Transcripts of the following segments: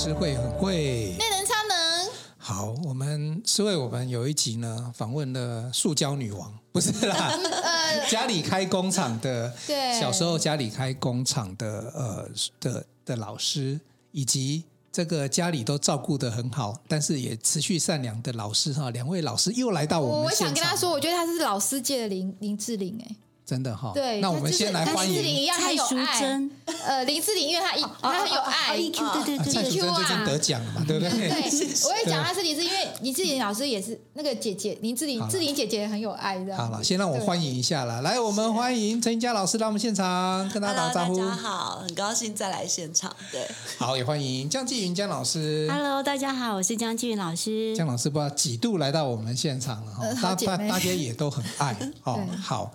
诗慧很会，内能超能。好，我们诗慧，我们有一集呢，访问了塑胶女王，不是啦，呃、家里开工厂的，对，小时候家里开工厂的，呃的的老师，以及这个家里都照顾的很好，但是也持续善良的老师哈，两位老师又来到我们。我想跟他说，我觉得他是老师界的林林志玲哎。真的哈，对，那我们先来欢迎蔡淑珍。呃，林志玲，因为她一她很有爱，EQ，对对对，蔡淑珍最近得奖了嘛，对不对？对，我也讲她是林志，因为林志玲老师也是那个姐姐，林志玲，志玲姐姐很有爱的。好了，先让我欢迎一下啦。来，我们欢迎陈怡佳老师到我们现场，跟大家打招呼。大家好，很高兴再来现场。对，好，也欢迎江继云江老师。Hello，大家好，我是江继云老师。江老师不知道几度来到我们现场了哈，大大大家也都很爱哦。好。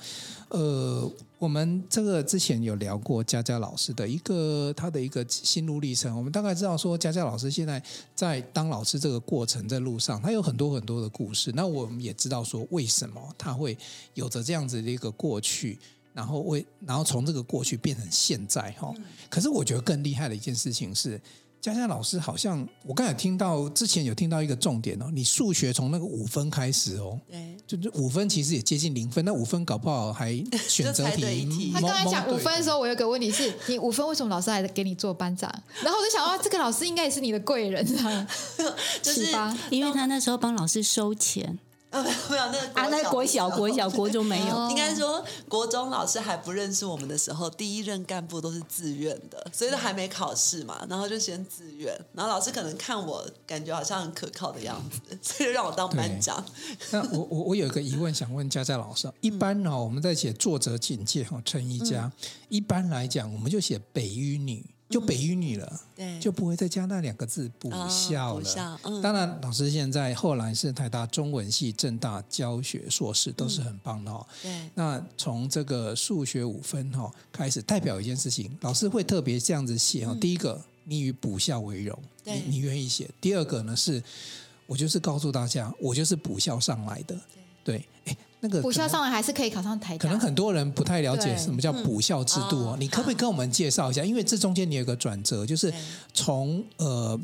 呃，我们这个之前有聊过佳佳老师的一个他的一个心路历程。我们大概知道说，佳佳老师现在在当老师这个过程在路上，他有很多很多的故事。那我们也知道说，为什么他会有着这样子的一个过去，然后为然后从这个过去变成现在哈。可是我觉得更厉害的一件事情是。佳佳老师好像，我刚才听到之前有听到一个重点哦，你数学从那个五分开始哦，对，就是五分其实也接近零分，那五分搞不好还选择题。他刚才讲五分的时候，我有个问题是，你五分为什么老师还给你做班长？然后我就想到，这个老师应该也是你的贵人啊，就 是因为他那时候帮老师收钱。没有没有，那个啊，那国小国小国中没有，应该说国中老师还不认识我们的时候，第一任干部都是自愿的，所以都还没考试嘛，然后就先自愿，然后老师可能看我感觉好像很可靠的样子，所以让我当班长。那我我我有一个疑问想问佳佳老师，一般呢、哦、我们在写作者简介哈，陈怡佳，嗯、一般来讲我们就写北一女。就北一女了，对，就不会再加那两个字补校了。当然，老师现在后来是台大中文系、正大教学硕士，都是很棒的哦。对，那从这个数学五分哈开始，代表一件事情，老师会特别这样子写哈。第一个，你以补校为荣，你你愿意写；第二个呢，是我就是告诉大家，我就是补校上来的。对，哎。那个补校上来还是可以考上台大。可能很多人不太了解什么叫补校制度哦，嗯、你可不可以跟我们介绍一下？因为这中间你有一个转折，就是从呃，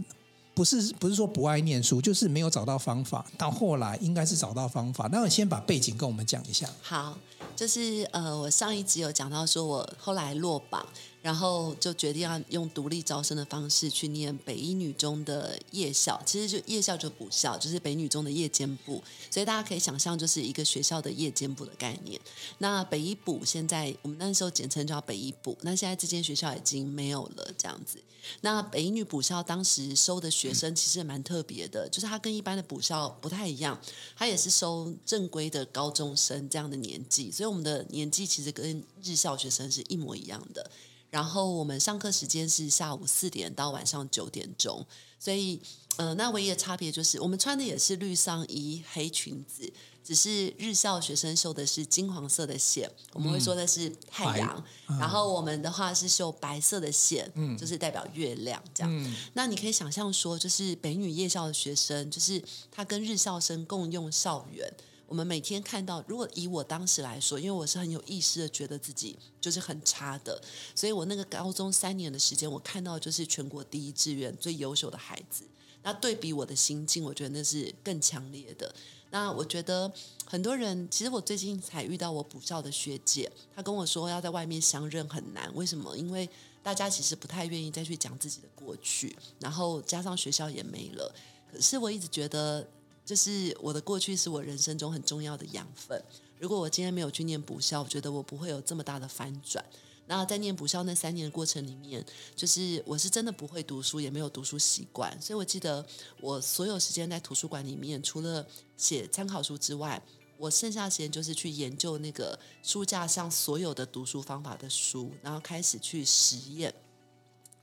不是不是说不爱念书，就是没有找到方法，到后来应该是找到方法。那我先把背景跟我们讲一下。好，就是呃，我上一集有讲到说我后来落榜。然后就决定要用独立招生的方式去念北一女中的夜校，其实就夜校就补校，就是北女中的夜间部，所以大家可以想象，就是一个学校的夜间部的概念。那北一补现在我们那时候简称叫北一补，那现在这间学校已经没有了这样子。那北一女补校当时收的学生其实也蛮特别的，就是它跟一般的补校不太一样，它也是收正规的高中生这样的年纪，所以我们的年纪其实跟日校学生是一模一样的。然后我们上课时间是下午四点到晚上九点钟，所以呃，那唯一的差别就是我们穿的也是绿上衣、黑裙子，只是日校学生绣的是金黄色的线，我们会说的是太阳，嗯、然后我们的话是绣白色的线，嗯，就是代表月亮这样。嗯、那你可以想象说，就是北女夜校的学生，就是他跟日校生共用校园。我们每天看到，如果以我当时来说，因为我是很有意识的，觉得自己就是很差的，所以我那个高中三年的时间，我看到就是全国第一志愿最优秀的孩子。那对比我的心境，我觉得那是更强烈的。那我觉得很多人，其实我最近才遇到我补校的学姐，她跟我说要在外面相认很难，为什么？因为大家其实不太愿意再去讲自己的过去，然后加上学校也没了。可是我一直觉得。就是我的过去是我人生中很重要的养分。如果我今天没有去念补校，我觉得我不会有这么大的翻转。那在念补校那三年的过程里面，就是我是真的不会读书，也没有读书习惯。所以我记得我所有时间在图书馆里面，除了写参考书之外，我剩下时间就是去研究那个书架上所有的读书方法的书，然后开始去实验。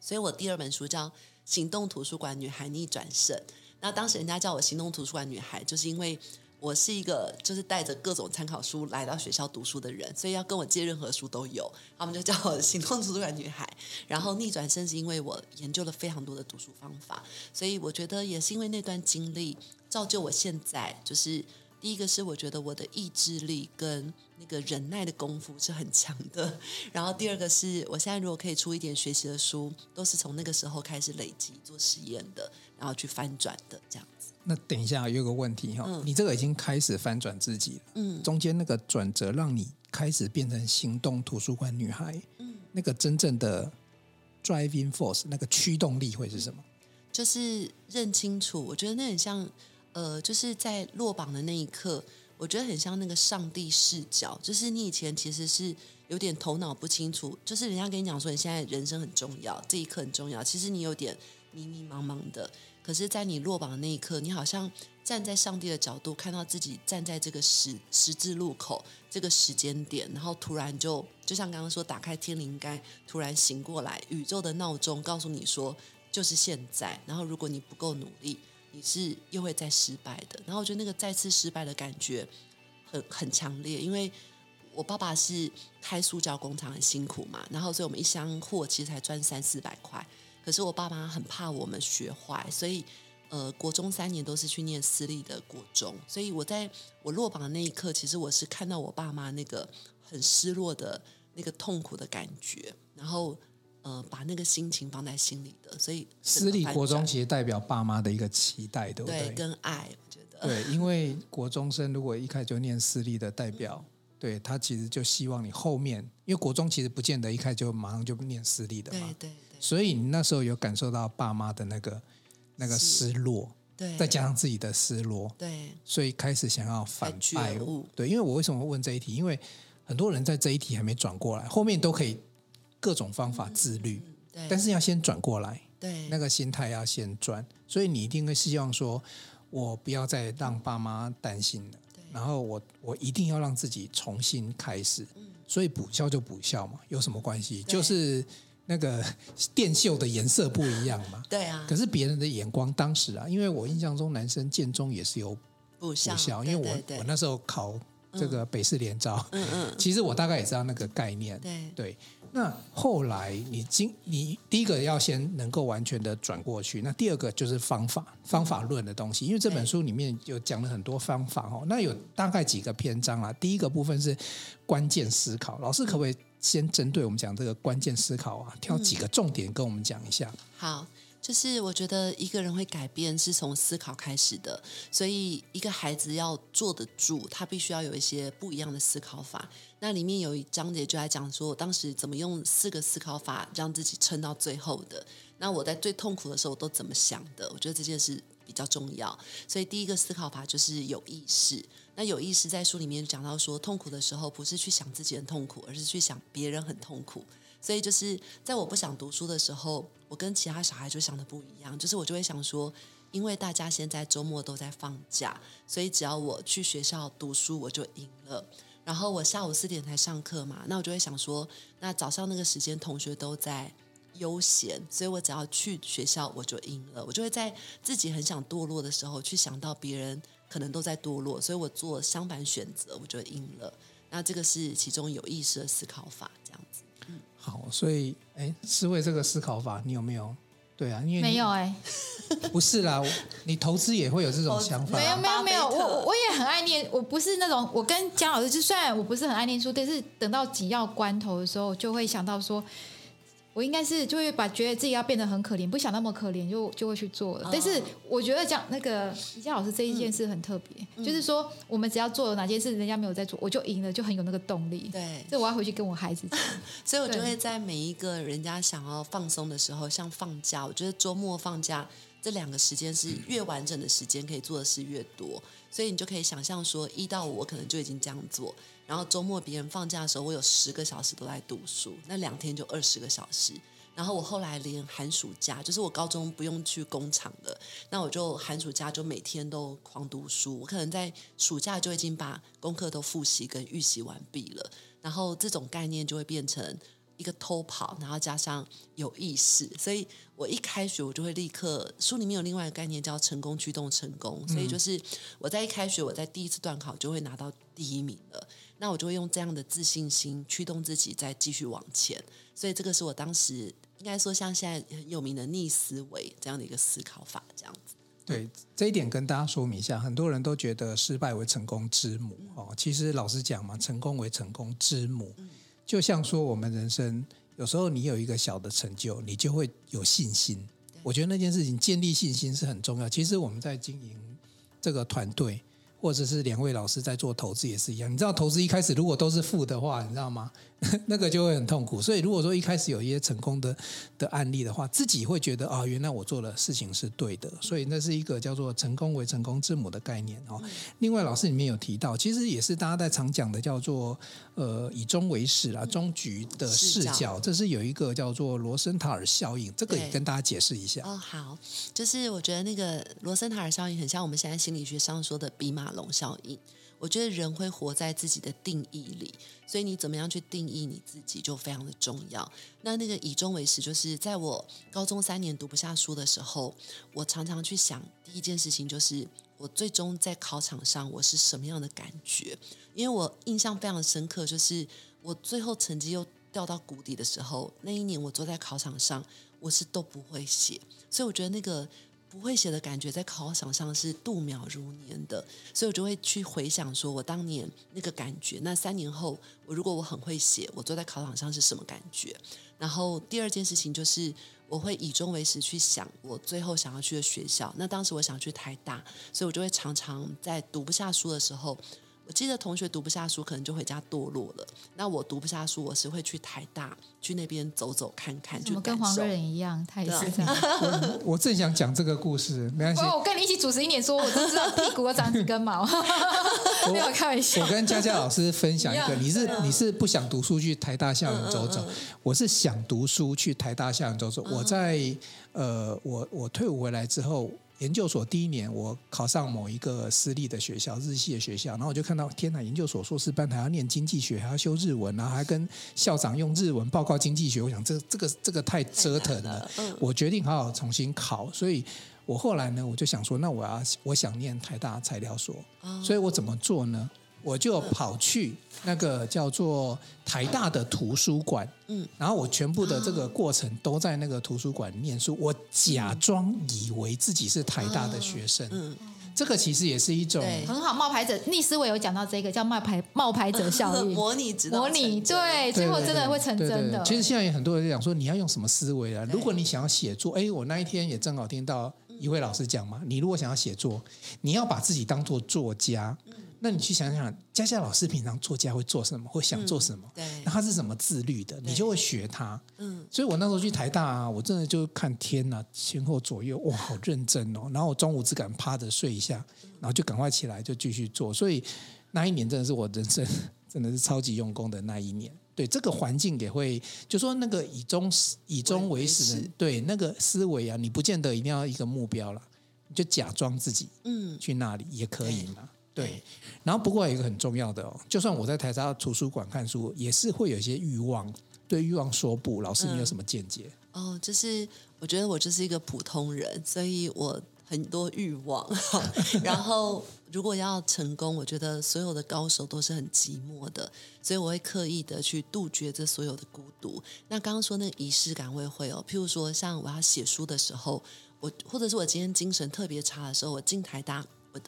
所以我第二本书叫《行动图书馆女孩逆转胜》。那当时人家叫我行动图书馆女孩，就是因为我是一个就是带着各种参考书来到学校读书的人，所以要跟我借任何书都有，他们就叫我 行动图书馆女孩。然后逆转身是因为我研究了非常多的读书方法，所以我觉得也是因为那段经历造就我现在就是。第一个是我觉得我的意志力跟那个忍耐的功夫是很强的，然后第二个是我现在如果可以出一点学习的书，都是从那个时候开始累积做实验的，然后去翻转的这样子。那等一下有个问题哈，嗯、你这个已经开始翻转自己了，嗯，中间那个转折让你开始变成行动图书馆女孩，嗯，那个真正的 driving force 那个驱动力会是什么？就是认清楚，我觉得那很像。呃，就是在落榜的那一刻，我觉得很像那个上帝视角。就是你以前其实是有点头脑不清楚，就是人家跟你讲说你现在人生很重要，这一刻很重要，其实你有点迷迷茫茫的。可是，在你落榜的那一刻，你好像站在上帝的角度，看到自己站在这个十十字路口这个时间点，然后突然就就像刚刚说，打开天灵盖，突然醒过来，宇宙的闹钟告诉你说，就是现在。然后，如果你不够努力。你是又会再失败的，然后我觉得那个再次失败的感觉很很强烈，因为我爸爸是开塑胶工厂，很辛苦嘛，然后所以我们一箱货其实才赚三四百块，可是我爸妈很怕我们学坏，所以呃国中三年都是去念私立的国中，所以我在我落榜的那一刻，其实我是看到我爸妈那个很失落的那个痛苦的感觉，然后。呃，把那个心情放在心里的，所以私立国中其实代表爸妈的一个期待，对不对？对，跟爱，我觉得对，因为国中生如果一开始就念私立的，代表、嗯、对他其实就希望你后面，因为国中其实不见得一开始就马上就念私立的嘛，对对对，所以你那时候有感受到爸妈的那个那个失落，对，再加上自己的失落，对，所以开始想要反败，对，因为我为什么问这一题？因为很多人在这一题还没转过来，后面都可以。各种方法自律，嗯、但是要先转过来，对，那个心态要先转，所以你一定会希望说，我不要再让爸妈担心了，然后我我一定要让自己重新开始，嗯、所以补校就补校嘛，有什么关系？就是那个电绣的颜色不一样嘛，对啊。可是别人的眼光，当时啊，因为我印象中男生建中也是有补校，因为我对对对。我那时候考这个北市联招，嗯嗯，其实我大概也知道那个概念，对对。那后来你经你第一个要先能够完全的转过去，那第二个就是方法方法论的东西，因为这本书里面有讲了很多方法哦。那有大概几个篇章啊？第一个部分是关键思考，老师可不可以先针对我们讲这个关键思考啊，挑几个重点跟我们讲一下？好。就是我觉得一个人会改变是从思考开始的，所以一个孩子要坐得住，他必须要有一些不一样的思考法。那里面有一章节就来讲说，我当时怎么用四个思考法让自己撑到最后的。那我在最痛苦的时候都怎么想的？我觉得这件事比较重要。所以第一个思考法就是有意识。那有意识在书里面讲到说，痛苦的时候不是去想自己很痛苦，而是去想别人很痛苦。所以就是在我不想读书的时候，我跟其他小孩就想的不一样。就是我就会想说，因为大家现在周末都在放假，所以只要我去学校读书，我就赢了。然后我下午四点才上课嘛，那我就会想说，那早上那个时间同学都在悠闲，所以我只要去学校，我就赢了。我就会在自己很想堕落的时候，去想到别人可能都在堕落，所以我做相反选择，我就赢了。那这个是其中有意识的思考法，这样子。好，所以，哎，思维这个思考法，你有没有？对啊，因为没有哎，不是啦，你投资也会有这种想法。没有没有没有，我我也很爱念，我不是那种，我跟姜老师，就虽然我不是很爱念书，但是等到紧要关头的时候，就会想到说。我应该是就会把觉得自己要变得很可怜，不想那么可怜，就就会去做了。但是我觉得讲那个李佳老师这一件事很特别，嗯、就是说我们只要做了哪件事，人家没有在做，我就赢了，就很有那个动力。对，这我要回去跟我孩子讲。所以我就会在每一个人家想要放松的时候，像放假，我觉得周末放假这两个时间是越完整的时间，可以做的事越多。所以你就可以想象说，一到五我可能就已经这样做。然后周末别人放假的时候，我有十个小时都在读书，那两天就二十个小时。然后我后来连寒暑假，就是我高中不用去工厂了，那我就寒暑假就每天都狂读书。我可能在暑假就已经把功课都复习跟预习完毕了。然后这种概念就会变成一个偷跑，然后加上有意识。所以我一开学我就会立刻，书里面有另外一个概念叫成功驱动成功。所以就是我在一开学，我在第一次段考就会拿到第一名了。那我就会用这样的自信心驱动自己再继续往前，所以这个是我当时应该说像现在很有名的逆思维这样的一个思考法，这样子。对这一点跟大家说明一下，很多人都觉得失败为成功之母哦。其实老实讲嘛，成功为成功之母。就像说我们人生有时候你有一个小的成就，你就会有信心。我觉得那件事情建立信心是很重要。其实我们在经营这个团队。或者是两位老师在做投资也是一样，你知道投资一开始如果都是负的话，你知道吗？那个就会很痛苦。所以如果说一开始有一些成功的的案例的话，自己会觉得啊，原来我做的事情是对的。所以那是一个叫做“成功为成功之母”的概念哦。另外，老师里面有提到，其实也是大家在常讲的叫做呃以终为始啊，终局的视角，这是有一个叫做罗森塔尔效应，这个也跟大家解释一下。哦，好，就是我觉得那个罗森塔尔效应很像我们现在心理学上说的比马龙效应。我觉得人会活在自己的定义里，所以你怎么样去定义你自己就非常的重要。那那个以终为始，就是在我高中三年读不下书的时候，我常常去想第一件事情就是我最终在考场上我是什么样的感觉？因为我印象非常深刻，就是我最后成绩又掉到谷底的时候，那一年我坐在考场上，我是都不会写，所以我觉得那个。不会写的感觉在考场上是度秒如年的，所以我就会去回想说，我当年那个感觉。那三年后，我如果我很会写，我坐在考场上是什么感觉？然后第二件事情就是，我会以终为始去想我最后想要去的学校。那当时我想去台大，所以我就会常常在读不下书的时候。我记得同学读不下书，可能就回家堕落了。那我读不下书，我是会去台大，去那边走走看看。就跟黄瑞仁一样，他也是这样。我，我正想讲这个故事，没关系。我跟你一起主持一年，说我都知道屁股要长几根毛。没有开玩笑。我跟佳佳老师分享一个，你是你是不想读书去台大校园走走，嗯嗯嗯，我是想读书去台大校园走走。我在呃，我我退伍回来之后。研究所第一年，我考上某一个私立的学校，日系的学校，然后我就看到，天哪！研究所硕士班还要念经济学，还要修日文，然后还跟校长用日文报告经济学。我想，这这个这个太折腾了。我决定好好重新考，所以我后来呢，我就想说，那我要我想念台大材料所，所以我怎么做呢？我就跑去那个叫做台大的图书馆，嗯，然后我全部的这个过程都在那个图书馆念书，我假装以为自己是台大的学生，嗯，这个其实也是一种很好冒牌者。逆思维有讲到这个叫冒牌冒牌者效应，模拟模拟，对，最后真的会成真的。其实现在有很多人在讲说，你要用什么思维啊？如果你想要写作，哎，我那一天也正好听到一位老师讲嘛，你如果想要写作，你要把自己当做作家。那你去想想，佳佳老师平常作家会做什么，会想做什么？嗯、对，那他是怎么自律的？你就会学他。嗯，所以我那时候去台大啊，我真的就看天呐，前后左右，哇，好认真哦。然后我中午只敢趴着睡一下，然后就赶快起来就继续做。所以那一年真的是我人生 真的是超级用功的那一年。对，这个环境也会，就说那个以终以终为始的，对那个思维啊，你不见得一定要一个目标了，你就假装自己嗯去那里也可以嘛。对，然后不过有一个很重要的哦，就算我在台大图书馆看书，也是会有一些欲望，对欲望说不。老师，你有什么见解？嗯、哦，就是我觉得我就是一个普通人，所以我很多欲望。然后如果要成功，我觉得所有的高手都是很寂寞的，所以我会刻意的去杜绝这所有的孤独。那刚刚说那个仪式感我也会哦，譬如说像我要写书的时候，我或者是我今天精神特别差的时候，我进台大。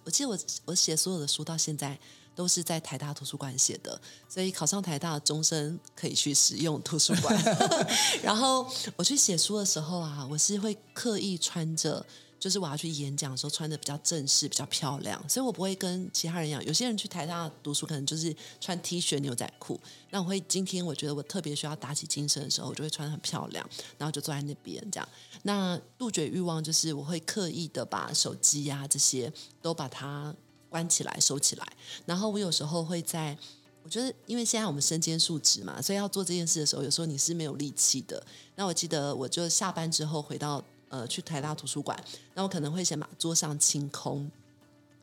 我记得我我写所有的书到现在都是在台大图书馆写的，所以考上台大终身可以去使用图书馆。然后我去写书的时候啊，我是会刻意穿着。就是我要去演讲的时候穿的比较正式，比较漂亮，所以我不会跟其他人一样。有些人去台大读书，可能就是穿 T 恤、牛仔裤。那我会今天我觉得我特别需要打起精神的时候，我就会穿得很漂亮，然后就坐在那边这样。那杜绝欲望就是我会刻意的把手机啊这些都把它关起来、收起来。然后我有时候会在，我觉得因为现在我们身兼数职嘛，所以要做这件事的时候，有时候你是没有力气的。那我记得我就下班之后回到。呃，去台大图书馆，那我可能会先把桌上清空，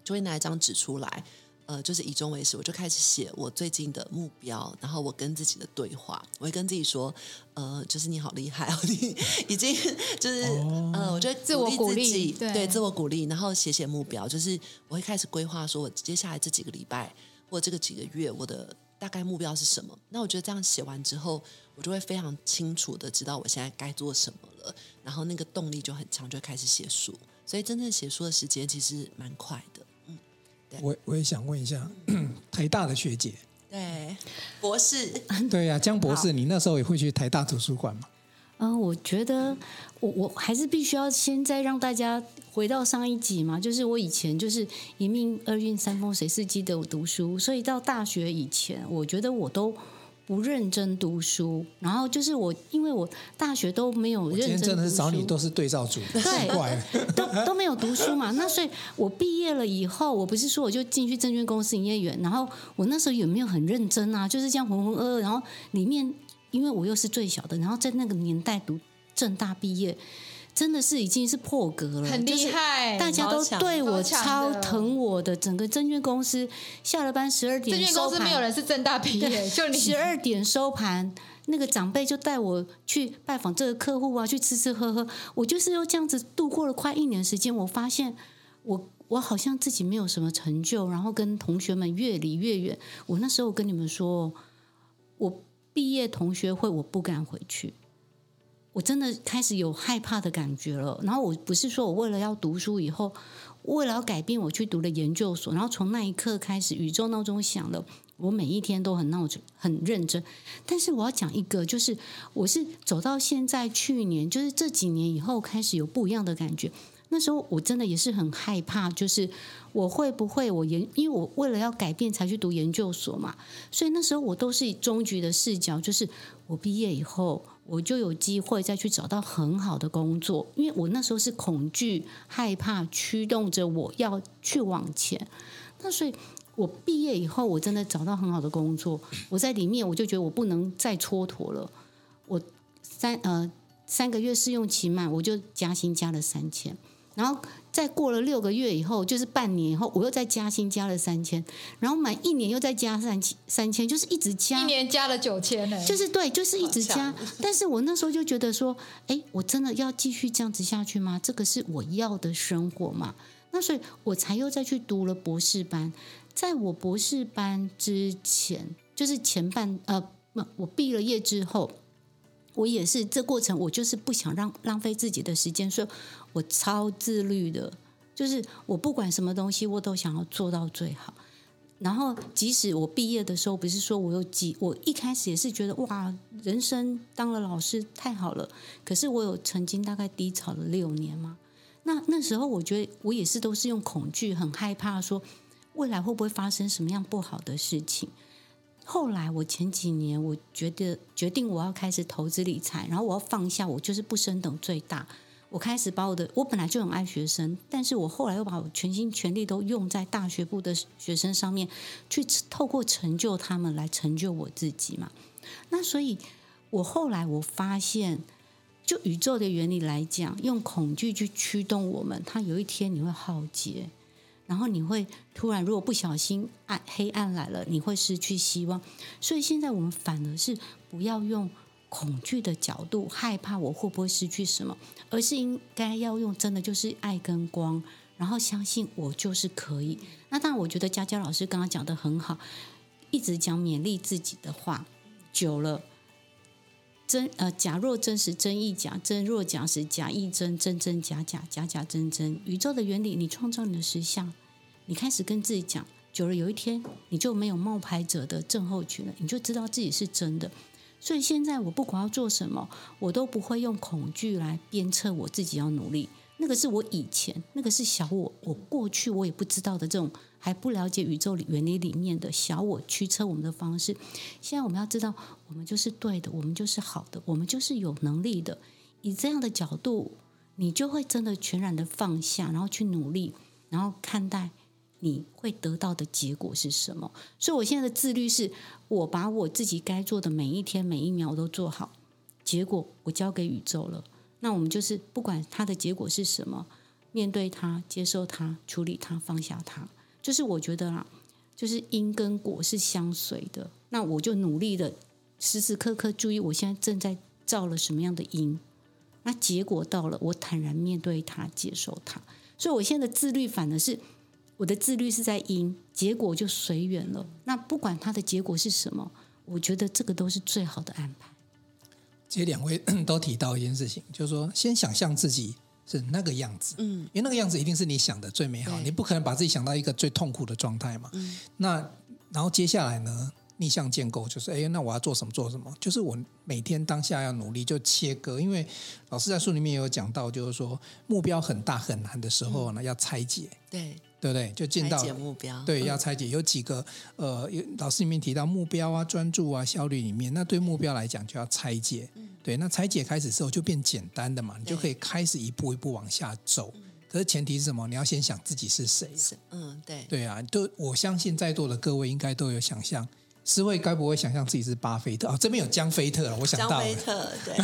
就会拿一张纸出来，呃，就是以终为始，我就开始写我最近的目标，然后我跟自己的对话，我会跟自己说，呃，就是你好厉害哦，你已经就是、哦、呃，我觉得自我鼓励，对，对，自我鼓励，然后写写目标，就是我会开始规划，说我接下来这几个礼拜或这个几个月，我的大概目标是什么？那我觉得这样写完之后，我就会非常清楚的知道我现在该做什么了。然后那个动力就很强，就开始写书。所以真正写书的时间其实蛮快的。嗯，对。我我也想问一下，台大的学姐，对，博士，对呀、啊，江博士，你那时候也会去台大图书馆吗？嗯、呃，我觉得我我还是必须要先再让大家回到上一集嘛，就是我以前就是一命二运三风水四季的我读书，所以到大学以前，我觉得我都不认真读书。然后就是我，因为我大学都没有认真读书，真的是找你都是对照组，对，都都没有读书嘛。那所以我毕业了以后，我不是说我就进去证券公司营业员，然后我那时候有没有很认真啊？就是这样浑浑噩噩，然后里面。因为我又是最小的，然后在那个年代读正大毕业，真的是已经是破格了，很厉害，大家都对我超疼我的。整个证券公司下了班十二点，证券公司没有人是正大毕业，就你十二点收盘，那个长辈就带我去拜访这个客户啊，去吃吃喝喝。我就是又这样子度过了快一年时间，我发现我我好像自己没有什么成就，然后跟同学们越离越远。我那时候跟你们说，我。毕业同学会，我不敢回去，我真的开始有害怕的感觉了。然后我不是说我为了要读书以后，为了要改变，我去读了研究所。然后从那一刻开始，宇宙闹钟响了，我每一天都很闹着，很认真。但是我要讲一个，就是我是走到现在，去年就是这几年以后，开始有不一样的感觉。那时候我真的也是很害怕，就是我会不会我研，因为我为了要改变才去读研究所嘛，所以那时候我都是以终局的视角，就是我毕业以后我就有机会再去找到很好的工作，因为我那时候是恐惧、害怕驱动着我要去往前。那所以，我毕业以后我真的找到很好的工作，我在里面我就觉得我不能再蹉跎了，我三呃三个月试用期满，我就加薪加了三千。然后再过了六个月以后，就是半年以后，我又再加薪加了三千，然后满一年又再加三千，三千就是一直加，一年加了九千呢，就是对，就是一直加。但是我那时候就觉得说，哎，我真的要继续这样子下去吗？这个是我要的生活吗？那所以我才又再去读了博士班。在我博士班之前，就是前半呃，不我毕了业之后。我也是，这过程我就是不想让浪费自己的时间，所以我超自律的，就是我不管什么东西，我都想要做到最好。然后，即使我毕业的时候，不是说我有几，我一开始也是觉得哇，人生当了老师太好了。可是我有曾经大概低潮了六年嘛，那那时候我觉得我也是都是用恐惧，很害怕说未来会不会发生什么样不好的事情。后来，我前几年我觉得决定我要开始投资理财，然后我要放下，我就是不升等最大。我开始把我的，我本来就很爱学生，但是我后来又把我全心全力都用在大学部的学生上面，去透过成就他们来成就我自己嘛。那所以，我后来我发现，就宇宙的原理来讲，用恐惧去驱动我们，它有一天你会浩劫。然后你会突然，如果不小心暗黑暗来了，你会失去希望。所以现在我们反而是不要用恐惧的角度，害怕我会不会失去什么，而是应该要用真的就是爱跟光，然后相信我就是可以。那当然，我觉得佳佳老师刚刚讲的很好，一直讲勉励自己的话，久了，真呃假若真实真亦假，真若假实假亦真，真真假假假假真真。宇宙的原理，你创造你的实相。你开始跟自己讲，久了有一天你就没有冒牌者的症候群了，你就知道自己是真的。所以现在我不管要做什么，我都不会用恐惧来鞭策我自己要努力。那个是我以前，那个是小我，我过去我也不知道的这种还不了解宇宙原理里面的小我驱车我们的方式。现在我们要知道，我们就是对的，我们就是好的，我们就是有能力的。以这样的角度，你就会真的全然的放下，然后去努力，然后看待。你会得到的结果是什么？所以，我现在的自律是，我把我自己该做的每一天每一秒都做好，结果我交给宇宙了。那我们就是不管它的结果是什么，面对它，接受它，处理它，放下它。就是我觉得啦，就是因跟果是相随的。那我就努力的时时刻刻注意，我现在正在造了什么样的因。那结果到了，我坦然面对它，接受它。所以，我现在的自律反而是。我的自律是在因，结果就随缘了。那不管它的结果是什么，我觉得这个都是最好的安排。其实两位 都提到一件事情，就是说，先想象自己是那个样子，嗯，因为那个样子一定是你想的最美好，你不可能把自己想到一个最痛苦的状态嘛。嗯，那然后接下来呢，逆向建构就是，哎，那我要做什么做什么？就是我每天当下要努力就切割，因为老师在书里面也有讲到，就是说目标很大很难的时候呢，嗯、要拆解，对。对不对？就进到拆解目标，对，要拆解有几个呃，有老师里面提到目标啊、专注啊、效率里面，那对目标来讲就要拆解。对，那拆解开始之后就变简单的嘛，你就可以开始一步一步往下走。可是前提是什么？你要先想自己是谁。嗯，对。对啊，都我相信在座的各位应该都有想象，思慧该不会想象自己是巴菲特啊？这边有江菲特了，我想到了。江菲特，对。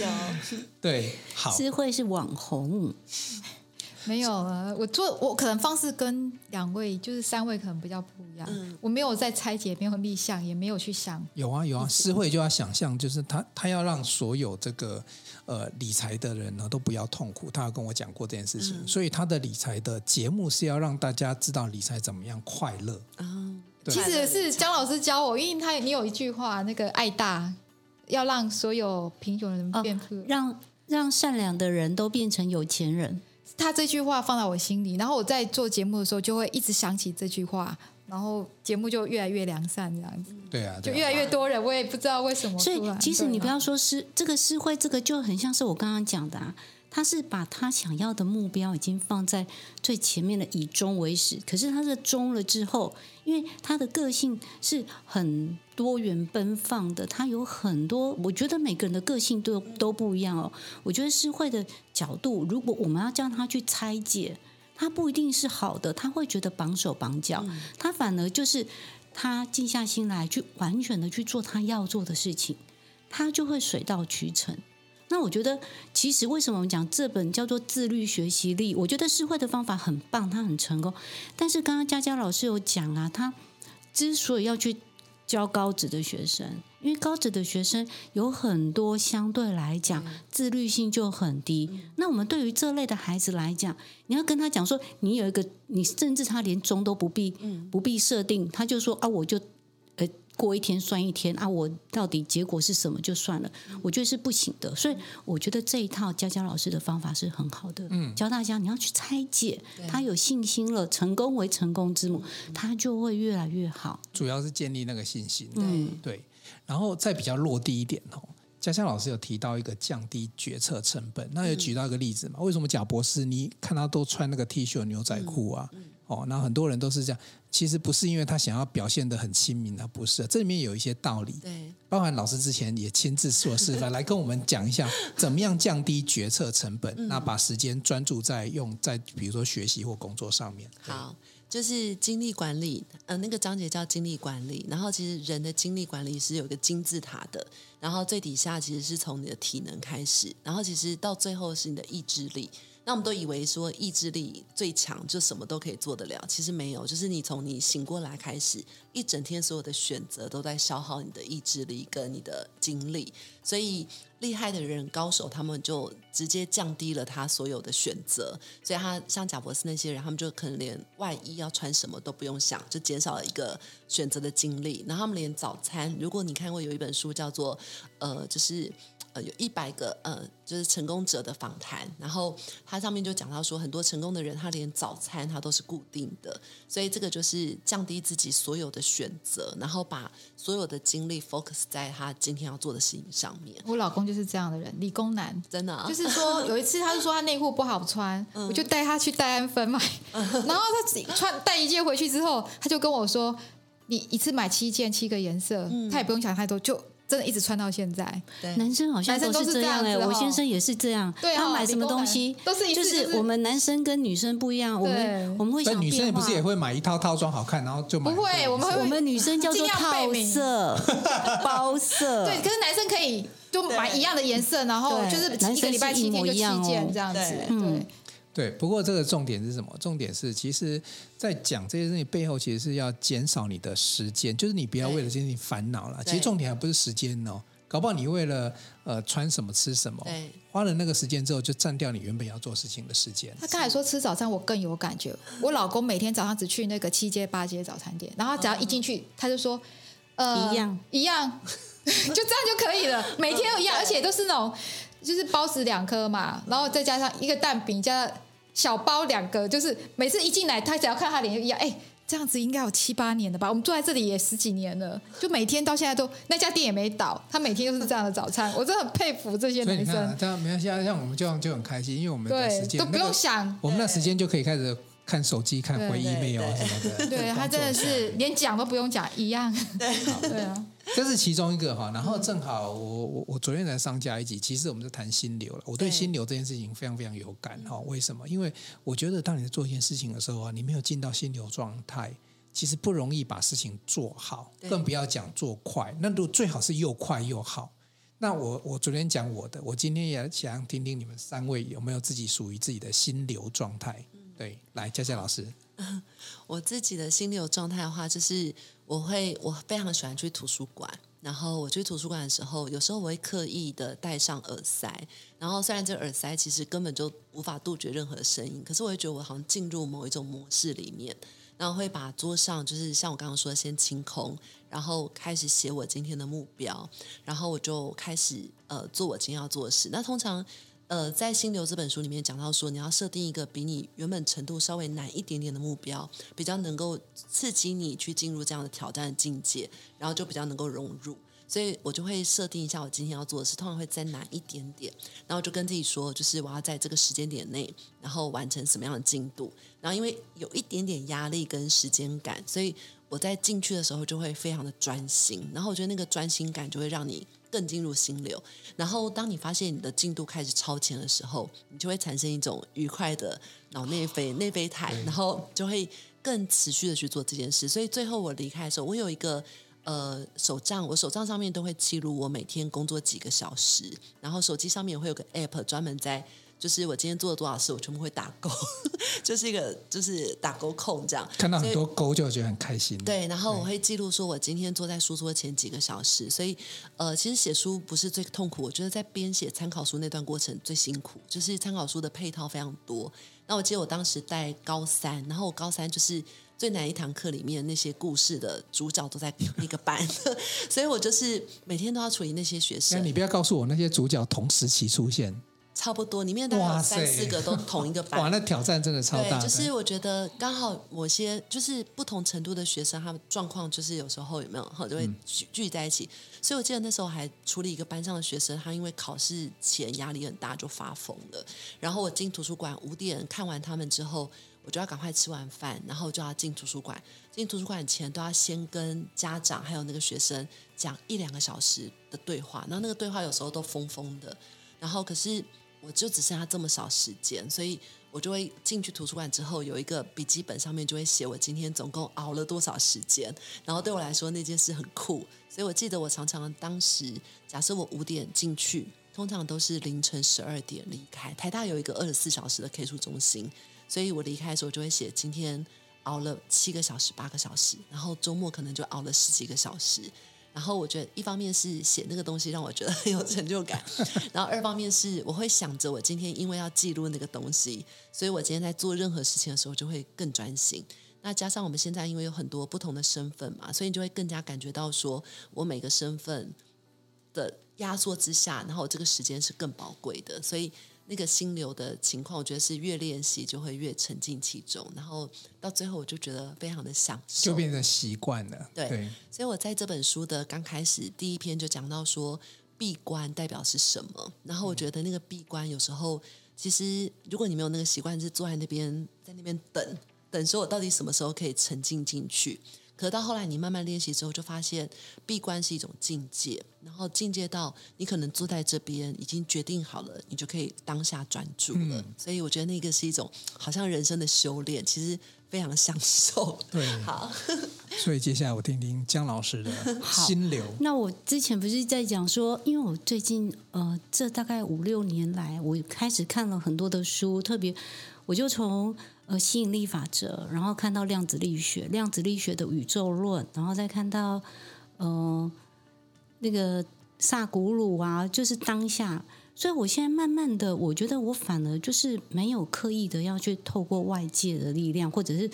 有。对，好。思慧是网红。没有啊，我做我可能方式跟两位就是三位可能比较不一样。嗯，我没有在拆解，没有立项，也没有去想。有啊有啊，诗慧就要想象，就是他他要让所有这个呃理财的人呢都不要痛苦。他有跟我讲过这件事情，嗯、所以他的理财的节目是要让大家知道理财怎么样快乐。嗯，其实是江老师教我，因为他你有一句话，那个爱大要让所有贫穷人变富，哦，让让善良的人都变成有钱人。他这句话放在我心里，然后我在做节目的时候就会一直想起这句话，然后节目就越来越良善，这样子。对啊，就越来越多人，我也不知道为什么。所以，其实你不要说诗这个诗会，这个就很像是我刚刚讲的啊。他是把他想要的目标已经放在最前面的，以终为始。可是他是终了之后，因为他的个性是很多元奔放的，他有很多，我觉得每个人的个性都都不一样哦。我觉得诗慧的角度，如果我们要叫他去拆解，他不一定是好的，他会觉得绑手绑脚，他反而就是他静下心来去完全的去做他要做的事情，他就会水到渠成。那我觉得，其实为什么我们讲这本叫做《自律学习力》？我觉得诗慧的方法很棒，他很成功。但是刚刚佳佳老师有讲啊，他之所以要去教高职的学生，因为高职的学生有很多相对来讲自律性就很低。那我们对于这类的孩子来讲，你要跟他讲说，你有一个，你甚至他连钟都不必，不必设定，他就说啊，我就。过一天算一天啊！我到底结果是什么就算了，我觉得是不行的。所以我觉得这一套佳佳老师的方法是很好的。嗯，教大家你要去拆解，他有信心了，成功为成功之母，他就会越来越好。主要是建立那个信心。嗯，对。然后再比较落地一点哦，佳佳老师有提到一个降低决策成本，那有举到一个例子嘛？为什么贾博士你看他都穿那个 T 恤牛仔裤啊？哦，那很多人都是这样。其实不是因为他想要表现的很亲民，他不是。这里面有一些道理，对，包含老师之前也亲自做示范，来跟我们讲一下怎么样降低决策成本，嗯、那把时间专注在用在比如说学习或工作上面。好，就是精力管理，呃，那个章节叫精力管理。然后其实人的精力管理是有一个金字塔的，然后最底下其实是从你的体能开始，然后其实到最后是你的意志力。那我们都以为说意志力最强就什么都可以做得了，其实没有，就是你从你醒过来开始，一整天所有的选择都在消耗你的意志力跟你的精力，所以厉害的人、高手他们就直接降低了他所有的选择，所以他像贾博斯那些人，他们就可能连外衣要穿什么都不用想，就减少了一个选择的精力。然后他们连早餐，如果你看过有一本书叫做呃，就是。呃，有一百个呃，就是成功者的访谈，然后他上面就讲到说，很多成功的人他连早餐他都是固定的，所以这个就是降低自己所有的选择，然后把所有的精力 focus 在他今天要做的事情上面。我老公就是这样的人，理工男，真的、啊，就是说有一次他就说他内裤不好穿，嗯、我就带他去戴安芬买，嗯、然后他自己穿带一件回去之后，他就跟我说，你一次买七件七个颜色，嗯、他也不用想太多就。真的一直穿到现在，对，男生好像都是这样哎，我先生也是这样，他买什么东西都是就是我们男生跟女生不一样，我们我们会想女生也不是也会买一套套装好看，然后就买不会，我们我们女生叫做套色、包色，对，可是男生可以就买一样的颜色，然后就是一个礼拜七天就七件这样子，对。对，不过这个重点是什么？重点是，其实，在讲这些事情背后，其实是要减少你的时间，就是你不要为了这些事情烦恼了。其实重点还不是时间哦，搞不好你为了呃穿什么吃什么，花了那个时间之后，就占掉你原本要做事情的时间。他刚才说吃早餐，我更有感觉。我老公每天早上只去那个七街八街早餐店，然后只要一进去，他就说，呃，一样一样，就这样就可以了，每天都一样，而且都是那种。就是包子两颗嘛，然后再加上一个蛋饼加小包两个，就是每次一进来，他只要看他脸就一样，哎。这样子应该有七八年了吧？我们坐在这里也十几年了，就每天到现在都那家店也没倒，他每天都是这样的早餐，我真的很佩服这些男生。这样没关系，像我们这样就很开心，因为我们的时间都不用想，那个、我们的时间就可以开始看手机、看回 email 什么的。对，他真的是连讲都不用讲一样。对，对啊。这是其中一个哈，然后正好我我我昨天才上架一集，其实我们就谈心流了。我对心流这件事情非常非常有感哈。为什么？因为我觉得当你在做一件事情的时候啊，你没有进到心流状态，其实不容易把事情做好，更不要讲做快。那都最好是又快又好。那我我昨天讲我的，我今天也想听听你们三位有没有自己属于自己的心流状态。对，来佳佳老师，我自己的心理有状态的话，就是我会我非常喜欢去图书馆。然后我去图书馆的时候，有时候我会刻意的戴上耳塞。然后虽然这耳塞其实根本就无法杜绝任何声音，可是我会觉得我好像进入某一种模式里面。然后会把桌上就是像我刚刚说的，先清空，然后开始写我今天的目标，然后我就开始呃做我今天要做的事。那通常呃在《心流》这本书里面讲到说，你要设定一个比你原本程度稍微难一点点的目标，比较能够刺激你去进入这样的挑战的境界，然后就比较能够融入。所以我就会设定一下我今天要做的事，通常会再难一点点，然后就跟自己说，就是我要在这个时间点内，然后完成什么样的进度。然后因为有一点点压力跟时间感，所以我在进去的时候就会非常的专心。然后我觉得那个专心感就会让你更进入心流。然后当你发现你的进度开始超前的时候，你就会产生一种愉快的脑内啡内啡肽，然后就会更持续的去做这件事。所以最后我离开的时候，我有一个。呃，手账我手账上面都会记录我每天工作几个小时，然后手机上面会有个 app 专门在，就是我今天做了多少事，我全部会打勾，就是一个就是打勾控这样。看到很多勾就觉得很开心。对，然后我会记录说我今天坐在书桌前几个小时，所以呃，其实写书不是最痛苦，我觉得在编写参考书那段过程最辛苦，就是参考书的配套非常多。那我记得我当时带高三，然后我高三就是。最难一堂课里面那些故事的主角都在 那个班，所以我就是每天都要处理那些学生。你不要告诉我那些主角同时期出现，差不多里面大概有三四个都同一个班。哇，那挑战真的超大。就是我觉得刚好某些就是不同程度的学生，他们状况就是有时候有没有哈就会聚聚在一起。嗯、所以我记得那时候还处理一个班上的学生，他因为考试前压力很大就发疯了。然后我进图书馆五点看完他们之后。我就要赶快吃完饭，然后就要进图书馆。进图书馆前都要先跟家长还有那个学生讲一两个小时的对话，然后那个对话有时候都疯疯的。然后可是我就只剩下这么少时间，所以我就会进去图书馆之后有一个笔记本，上面就会写我今天总共熬了多少时间。然后对我来说那件事很酷，所以我记得我常常当时假设我五点进去，通常都是凌晨十二点离开。台大有一个二十四小时的 K 书中心。所以我离开的时候就会写今天熬了七个小时、八个小时，然后周末可能就熬了十几个小时。然后我觉得一方面是写那个东西让我觉得很有成就感，然后二方面是我会想着我今天因为要记录那个东西，所以我今天在做任何事情的时候就会更专心。那加上我们现在因为有很多不同的身份嘛，所以你就会更加感觉到说我每个身份的压缩之下，然后这个时间是更宝贵的，所以。那个心流的情况，我觉得是越练习就会越沉浸其中，然后到最后我就觉得非常的享受，就变成习惯了。对，对，所以我在这本书的刚开始第一篇就讲到说闭关代表是什么，然后我觉得那个闭关有时候其实如果你没有那个习惯，是坐在那边在那边等等，说我到底什么时候可以沉浸进去。可到后来，你慢慢练习之后，就发现闭关是一种境界，然后境界到你可能坐在这边已经决定好了，你就可以当下专注了。嗯、所以我觉得那个是一种好像人生的修炼，其实非常享受。对，好。所以接下来我听听姜老师的 心流。那我之前不是在讲说，因为我最近呃，这大概五六年来，我开始看了很多的书，特别我就从。呃，吸引力法则，然后看到量子力学，量子力学的宇宙论，然后再看到呃那个萨古鲁啊，就是当下。所以我现在慢慢的，我觉得我反而就是没有刻意的要去透过外界的力量，或者是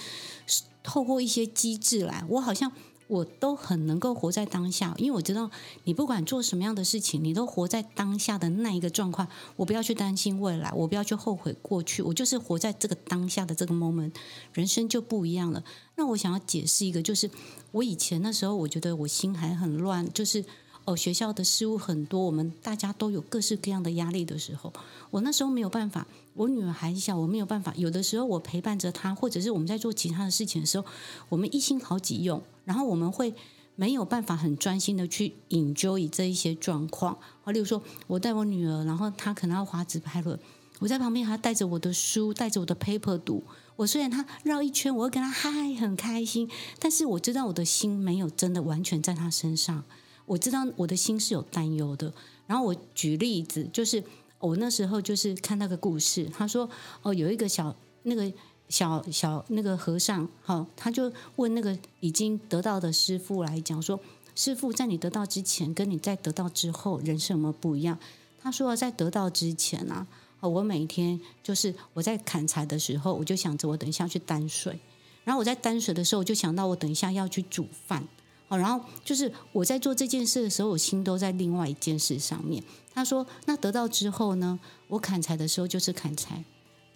透过一些机制来，我好像我都很能够活在当下，因为我知道你不管做什么样的事情，你都活在当下的那一个状况。我不要去担心未来，我不要去后悔过去，我就是活在这个当下的这个 moment，人生就不一样了。那我想要解释一个，就是我以前那时候，我觉得我心还很乱，就是哦，学校的事务很多，我们大家都有各式各样的压力的时候，我那时候没有办法。我女儿还小，我没有办法。有的时候我陪伴着她，或者是我们在做其他的事情的时候，我们一心好几用，然后我们会没有办法很专心的去 enjoy 这一些状况。好，例如说我带我女儿，然后她可能要滑直拍轮，我在旁边还带着我的书，带着我的 paper 读。我虽然她绕一圈，我会跟她嗨，很开心，但是我知道我的心没有真的完全在她身上。我知道我的心是有担忧的。然后我举例子就是。我那时候就是看那个故事，他说：“哦，有一个小那个小小那个和尚，哈，他就问那个已经得道的师傅来讲说，师傅在你得道之前，跟你在得道之后，人生有没有不一样？”他说：“在得道之前啊，我每天就是我在砍柴的时候，我就想着我等一下去担水，然后我在担水的时候，我就想到我等一下要去煮饭。”好，然后就是我在做这件事的时候，我心都在另外一件事上面。他说：“那得到之后呢？我砍柴的时候就是砍柴，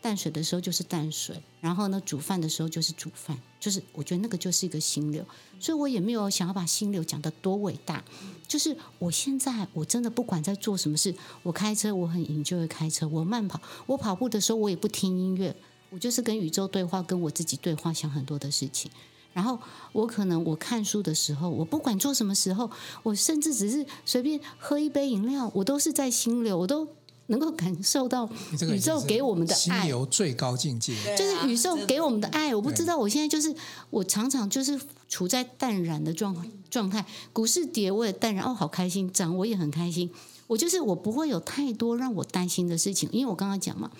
淡水的时候就是淡水，然后呢，煮饭的时候就是煮饭。就是我觉得那个就是一个心流，所以我也没有想要把心流讲得多伟大。就是我现在我真的不管在做什么事，我开车我很 enjoy 开车，我慢跑，我跑步的时候我也不听音乐，我就是跟宇宙对话，跟我自己对话，想很多的事情。”然后我可能我看书的时候，我不管做什么时候，我甚至只是随便喝一杯饮料，我都是在心流，我都能够感受到宇宙给我们的爱。心流最高境界，就是宇宙给我们的爱。我不知道，我现在就是我常常就是处在淡然的状状态，股市跌我也淡然，哦，好开心；涨我也很开心。我就是我不会有太多让我担心的事情，因为我刚刚讲嘛，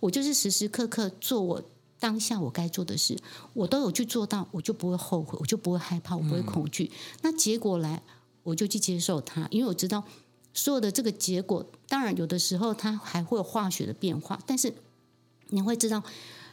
我就是时时刻刻做我。当下我该做的事，我都有去做到，我就不会后悔，我就不会害怕，我不会恐惧。嗯、那结果来，我就去接受它，因为我知道所有的这个结果，当然有的时候它还会有化学的变化，但是你会知道。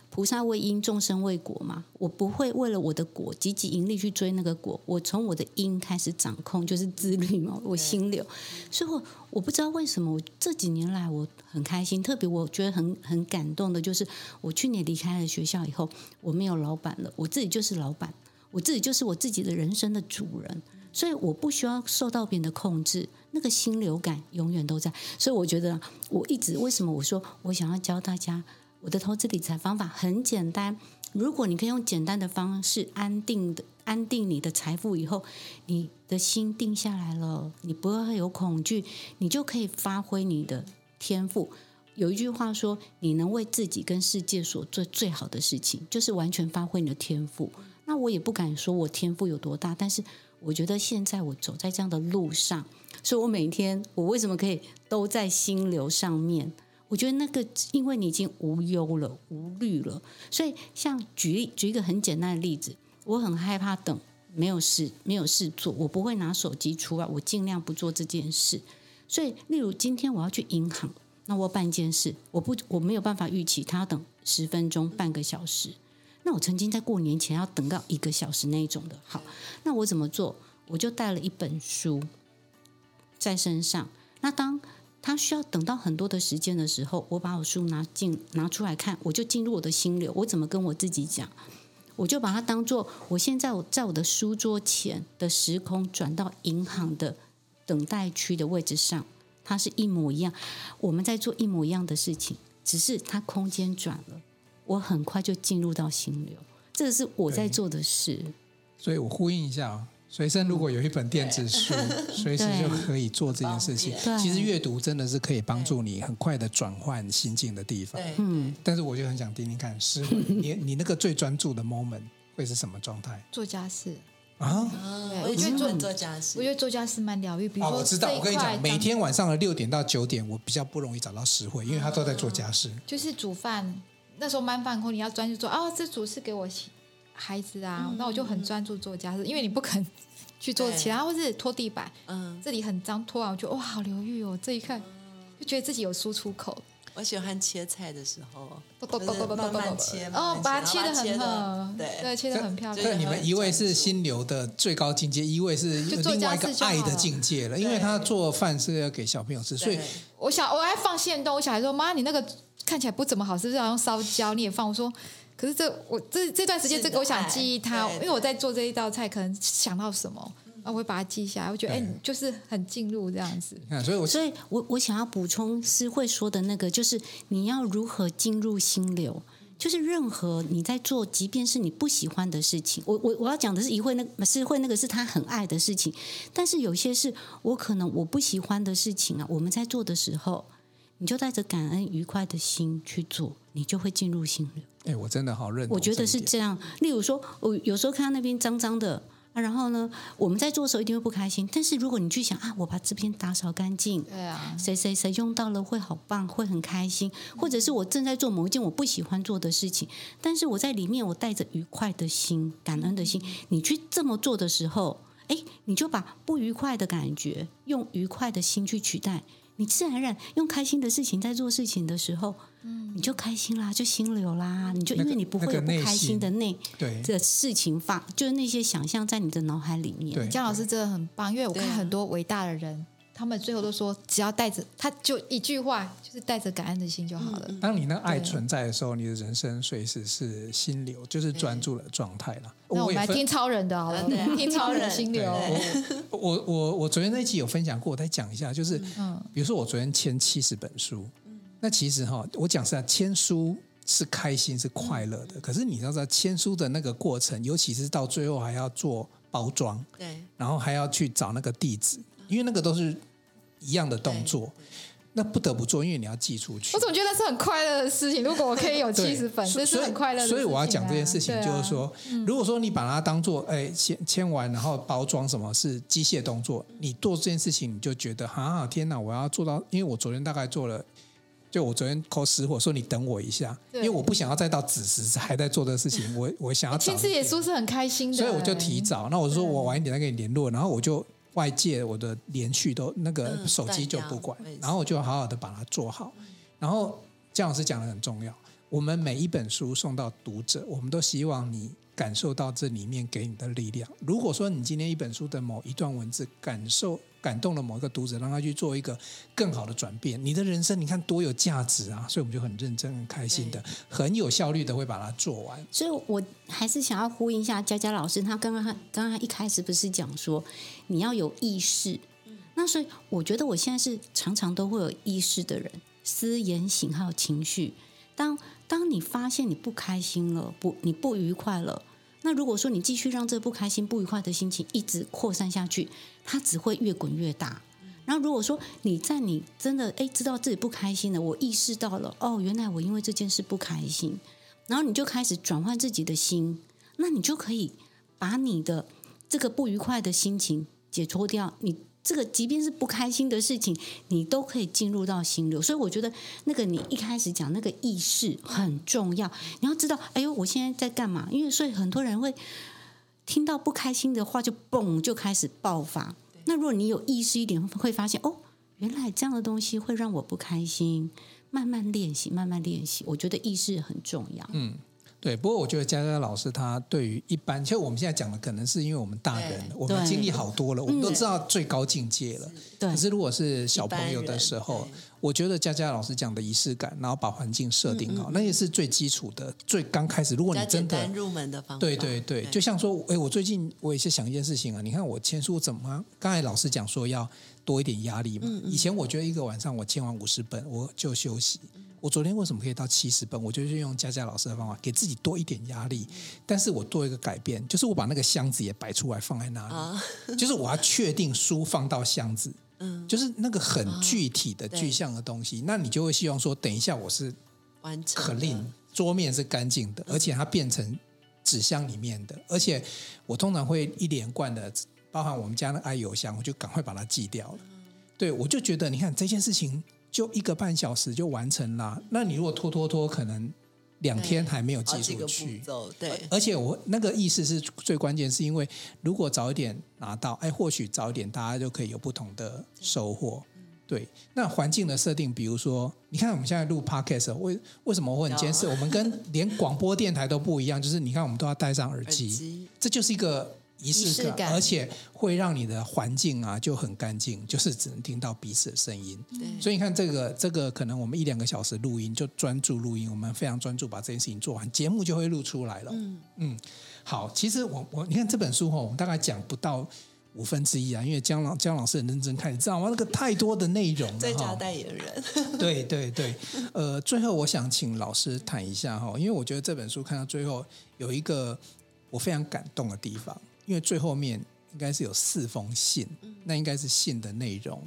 菩萨为因，众生为果嘛。我不会为了我的果，积极盈利去追那个果。我从我的因开始掌控，就是自律嘛。我心流，所以我我不知道为什么，我这几年来我很开心。特别我觉得很很感动的，就是我去年离开了学校以后，我没有老板了，我自己就是老板，我自己就是我自己的人生的主人。所以我不需要受到别人的控制，那个心流感永远都在。所以我觉得，我一直为什么我说我想要教大家。我的投资理财方法很简单，如果你可以用简单的方式安定的安定你的财富以后，你的心定下来了，你不会有恐惧，你就可以发挥你的天赋。有一句话说，你能为自己跟世界所做最好的事情，就是完全发挥你的天赋。那我也不敢说我天赋有多大，但是我觉得现在我走在这样的路上，所以我每天我为什么可以都在心流上面？我觉得那个，因为你已经无忧了、无虑了，所以像举例举一个很简单的例子，我很害怕等没有事、没有事做，我不会拿手机出来，我尽量不做这件事。所以，例如今天我要去银行，那我办一件事，我不我没有办法预期他要等十分钟、半个小时。那我曾经在过年前要等到一个小时那一种的。好，那我怎么做？我就带了一本书在身上。那当他需要等到很多的时间的时候，我把我书拿进拿出来看，我就进入我的心流。我怎么跟我自己讲？我就把它当做我现在我在我的书桌前的时空转到银行的等待区的位置上，它是一模一样。我们在做一模一样的事情，只是它空间转了，我很快就进入到心流。这是我在做的事。所以我呼应一下啊。随身如果有一本电子书，随时就可以做这件事情。其实阅读真的是可以帮助你很快的转换心境的地方。嗯，但是我就很想听听看，师慧，你你那个最专注的 moment 会是什么状态？做家事啊？我觉得做做家事，我觉得做家事蛮疗愈。比如说，我知道，我跟你讲，每天晚上的六点到九点，我比较不容易找到师慧，因为他都在做家事。就是煮饭，那时候蛮放空，你要专注做。哦，这煮是给我孩子啊，那我就很专注做家事，因为你不肯。去做其他，或是拖地板，嗯，这里很脏，拖完我觉得哇，好疗愈哦。这一看，就觉得自己有输出口。我喜欢切菜的时候，慢慢切，哦，把它切得很好，对对，切的很漂亮。对，你们一位是心流的最高境界，一位是另外一个爱的境界了。因为他做饭是要给小朋友吃，所以我想我还放限动，我小孩说：“妈，你那个看起来不怎么好，是不是要用烧焦？你也放？”我说：“可是这我这这段时间，这个我想记忆它，因为我在做这一道菜，可能想到什么。”啊，我会把它记下来。我觉得，哎，就是很进入这样子。所以，我所以我我想要补充诗慧说的那个，就是你要如何进入心流，就是任何你在做，即便是你不喜欢的事情，我我我要讲的是一会那诗慧那个是他很爱的事情，但是有些是我可能我不喜欢的事情啊。我们在做的时候，你就带着感恩愉快的心去做，你就会进入心流。哎，我真的好认同。我觉得是这样。例如说，我有时候看到那边脏脏的。啊、然后呢，我们在做的时候一定会不开心。但是如果你去想啊，我把这边打扫干净，对啊，谁谁谁用到了会好棒，会很开心。或者是我正在做某一件我不喜欢做的事情，但是我在里面我带着愉快的心、感恩的心，你去这么做的时候，哎，你就把不愉快的感觉用愉快的心去取代。你自然而然用开心的事情在做事情的时候，嗯，你就开心啦，就心流啦，你就因为你不会有不开心的那对。这事情放，就是那些想象在你的脑海里面。对，江老师真的很棒，因为我看很多伟大的人，他们最后都说，只要带着他就一句话，就是带着感恩的心就好了。当你那爱存在的时候，你的人生随时是心流，就是专注的状态了。那我们来听超人的好了，听超人心流。我我我昨天那期有分享过，我再讲一下，就是嗯，比如说我昨天签七十本书，那其实哈，我讲实在，签书是开心是快乐的，可是你知道在签书的那个过程，尤其是到最后还要做包装，对，然后还要去找那个地址。因为那个都是一样的动作，那不得不做，因为你要寄出去。我总觉得是很快乐的事情。如果我可以有七十本，这是很快乐的事情啊。所以我要讲这件事情，就是说，如果说你把它当做哎签签完，然后包装什么是机械动作，你做这件事情你就觉得啊天哪，我要做到，因为我昨天大概做了，就我昨天 call 师傅说你等我一下，因为我不想要再到子时还在做这个事情，我我想要其实也说是很开心的，所以我就提早。那我说我晚一点再跟你联络，然后我就。外界我的连续都那个手机就不管，然后我就好好的把它做好。然后姜老师讲的很重要，我们每一本书送到读者，我们都希望你感受到这里面给你的力量。如果说你今天一本书的某一段文字感受感动了某一个读者，让他去做一个更好的转变，你的人生你看多有价值啊！所以我们就很认真、很开心的、很有效率的会把它做完。所以我还是想要呼应一下佳佳老师，他刚刚刚刚一开始不是讲说你要有意识，那所以我觉得我现在是常常都会有意识的人，思言行还有情绪。当当你发现你不开心了，不你不愉快了。那如果说你继续让这不开心、不愉快的心情一直扩散下去，它只会越滚越大。然后如果说你在你真的诶知道自己不开心了，我意识到了哦，原来我因为这件事不开心，然后你就开始转换自己的心，那你就可以把你的这个不愉快的心情解脱掉。你。这个即便是不开心的事情，你都可以进入到心流。所以我觉得那个你一开始讲那个意识很重要。你要知道，哎呦，我现在在干嘛？因为所以很多人会听到不开心的话就嘣就开始爆发。那如果你有意识一点，会发现哦，原来这样的东西会让我不开心。慢慢练习，慢慢练习，我觉得意识很重要。嗯。对，不过我觉得佳佳老师他对于一般，其实我们现在讲的可能是因为我们大人，我们经历好多了，我们都知道最高境界了。对。可是如果是小朋友的时候，我觉得佳佳老师讲的仪式感，然后把环境设定好，嗯嗯，那也是最基础的，最刚开始。如果你真的入门的方法，对对对，就像说，哎，我最近我也是想一件事情啊，你看我签书怎么？刚才老师讲说要多一点压力嘛。嗯嗯，以前我觉得一个晚上我签完五十本我就休息。我昨天为什么可以到七十本？我就是用佳佳老师的方法，给自己多一点压力。但是我做一个改变，就是我把那个箱子也摆出来放在那里，就是我要确定书放到箱子，嗯，就是那个很具体的具象的东西。那你就会希望说，等一下我是完成 clean，桌面是干净的，而且它变成纸箱里面的。而且我通常会一连贯的，包含我们家的爱邮箱，我就赶快把它寄掉了。对，我就觉得你看这件事情。就一个半小时就完成了，那你如果拖拖拖，可能两天还没有寄出去。对，而且我那个意思是最关键，是因为如果早一点拿到，哎，或许早一点大家就可以有不同的收获。对，那环境的设定，比如说，你看我们现在录 podcast，为为什么我很监视？我们跟连广播电台都不一样，就是你看我们都要戴上耳机，耳机这就是一个仪式感，感，而且会让你的环境啊就很干净，就是只能听到彼此的声音。对，所以你看这个这个，可能我们一两个小时录音就专注录音，我们非常专注把这件事情做完，节目就会录出来了。嗯嗯，好，其实我我你看这本书哈，我们大概讲不到。五分之一啊，因为姜老姜老师很认真看，你知道吗？那个太多的内容了。最佳代言人。对对对，呃，最后我想请老师谈一下哈，因为我觉得这本书看到最后有一个我非常感动的地方，因为最后面应该是有四封信，那应该是信的内容。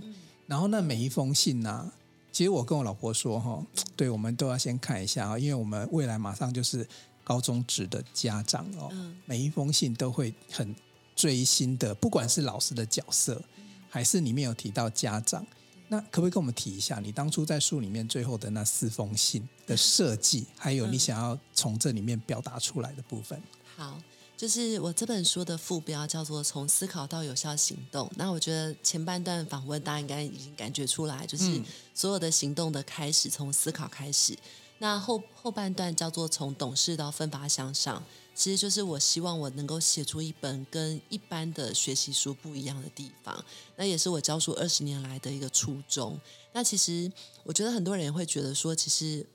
然后那每一封信呢、啊，其实我跟我老婆说哈，对，我们都要先看一下啊，因为我们未来马上就是高中职的家长哦，每一封信都会很。追新的，不管是老师的角色，还是里面有提到家长，那可不可以跟我们提一下，你当初在书里面最后的那四封信的设计，还有你想要从这里面表达出来的部分？好，就是我这本书的副标叫做“从思考到有效行动”。那我觉得前半段访问大家应该已经感觉出来，就是所有的行动的开始从思考开始。那后后半段叫做“从懂事到奋发向上”。其实就是我希望我能够写出一本跟一般的学习书不一样的地方，那也是我教书二十年来的一个初衷。那其实我觉得很多人也会觉得说，其实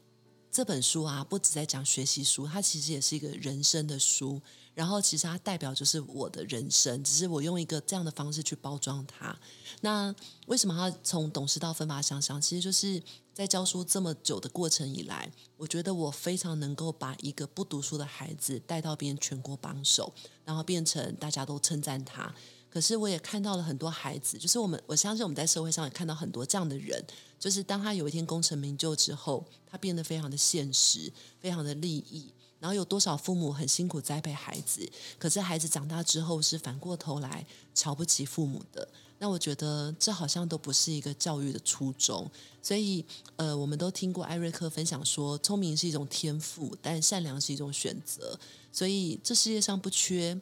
这本书啊，不只在讲学习书，它其实也是一个人生的书。然后其实它代表就是我的人生，只是我用一个这样的方式去包装它。那为什么要从懂事到奋发向上？其实就是在教书这么久的过程以来，我觉得我非常能够把一个不读书的孩子带到变全国榜首，然后变成大家都称赞他。可是我也看到了很多孩子，就是我们我相信我们在社会上也看到很多这样的人，就是当他有一天功成名就之后，他变得非常的现实，非常的利益。然后有多少父母很辛苦栽培孩子，可是孩子长大之后是反过头来瞧不起父母的。那我觉得这好像都不是一个教育的初衷。所以，呃，我们都听过艾瑞克分享说，聪明是一种天赋，但善良是一种选择。所以，这世界上不缺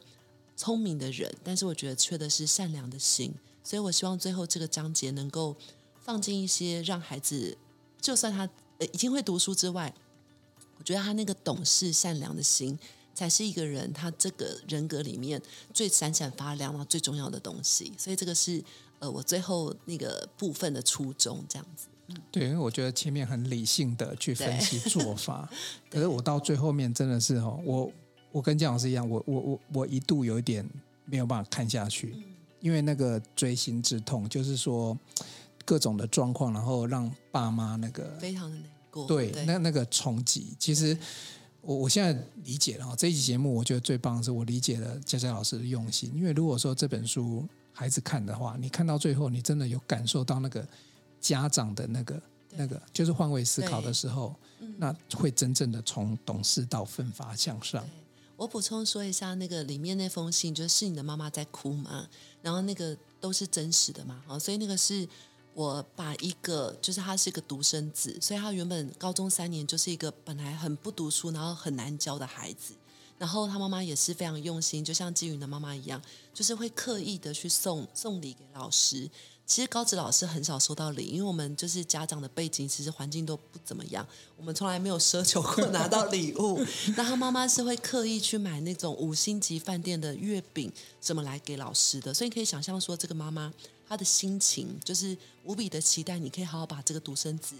聪明的人，但是我觉得缺的是善良的心。所以我希望最后这个章节能够放进一些让孩子，就算他呃已经会读书之外。我觉得他那个懂事善良的心，才是一个人他这个人格里面最闪闪发亮、然后最重要的东西。所以这个是呃我最后那个部分的初衷，这样子。对，因为我觉得前面很理性的去分析做 法，可是我到最后面真的是哦，我我跟姜老师一样，我我我我一度有一点没有办法看下去，因为那个锥心之痛，就是说各种的状况，然后让爸妈那个非常的。对，对，那那个冲击，其实我我现在理解了。这一集节目，我觉得最棒的是我理解了佳佳老师的用心。因为如果说这本书孩子看的话，你看到最后，你真的有感受到那个家长的那个那个，就是换位思考的时候，那会真正的从懂事到奋发向上。我补充说一下，那个里面那封信，就是你的妈妈在哭嘛，然后那个都是真实的嘛，所以那个是。我把一个，就是他是一个独生子，所以他原本高中三年就是一个本来很不读书，然后很难教的孩子。然后他妈妈也是非常用心，就像季云的妈妈一样，就是会刻意的去送送礼给老师。其实高职老师很少收到礼，因为我们就是家长的背景，其实环境都不怎么样，我们从来没有奢求过拿到礼物。那他妈妈是会刻意去买那种五星级饭店的月饼，什么来给老师的。所以你可以想象说，这个妈妈。他的心情就是无比的期待，你可以好好把这个独生子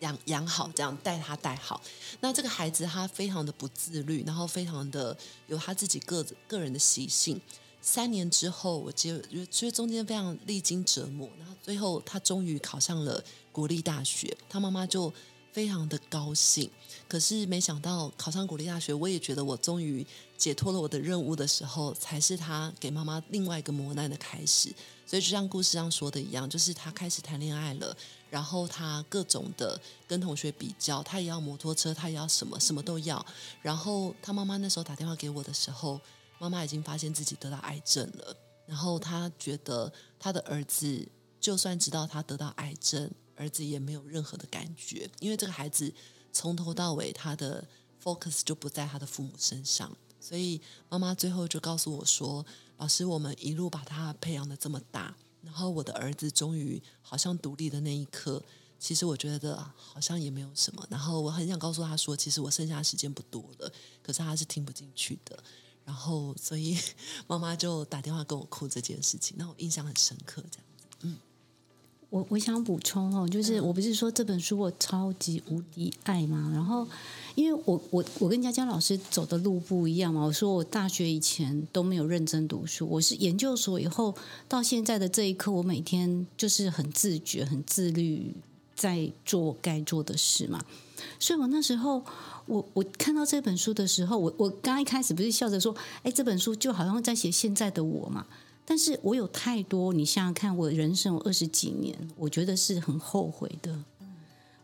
养养好，这样带他带好。那这个孩子他非常的不自律，然后非常的有他自己个个人的习性。三年之后，我觉得觉得中间非常历经折磨，然后最后他终于考上了国立大学，他妈妈就非常的高兴。可是没想到考上国立大学，我也觉得我终于解脱了我的任务的时候，才是他给妈妈另外一个磨难的开始。所以就像故事上说的一样，就是他开始谈恋爱了，然后他各种的跟同学比较，他也要摩托车，他也要什么，什么都要。然后他妈妈那时候打电话给我的时候，妈妈已经发现自己得到癌症了。然后他觉得他的儿子就算知道他得到癌症，儿子也没有任何的感觉，因为这个孩子从头到尾他的 focus 就不在他的父母身上。所以妈妈最后就告诉我说。老师，我们一路把他培养得这么大，然后我的儿子终于好像独立的那一刻，其实我觉得好像也没有什么。然后我很想告诉他说，其实我剩下的时间不多了，可是他是听不进去的。然后所以 妈妈就打电话跟我哭这件事情，那我印象很深刻，这样。我我想补充哦，就是我不是说这本书我超级无敌爱吗？然后。因为我我我跟佳佳老师走的路不一样嘛，我说我大学以前都没有认真读书，我是研究所以后到现在的这一刻，我每天就是很自觉、很自律，在做我该做的事嘛。所以我那时候，我我看到这本书的时候，我我刚一开始不是笑着说，哎，这本书就好像在写现在的我嘛。但是我有太多，你想想看，我人生有二十几年，我觉得是很后悔的。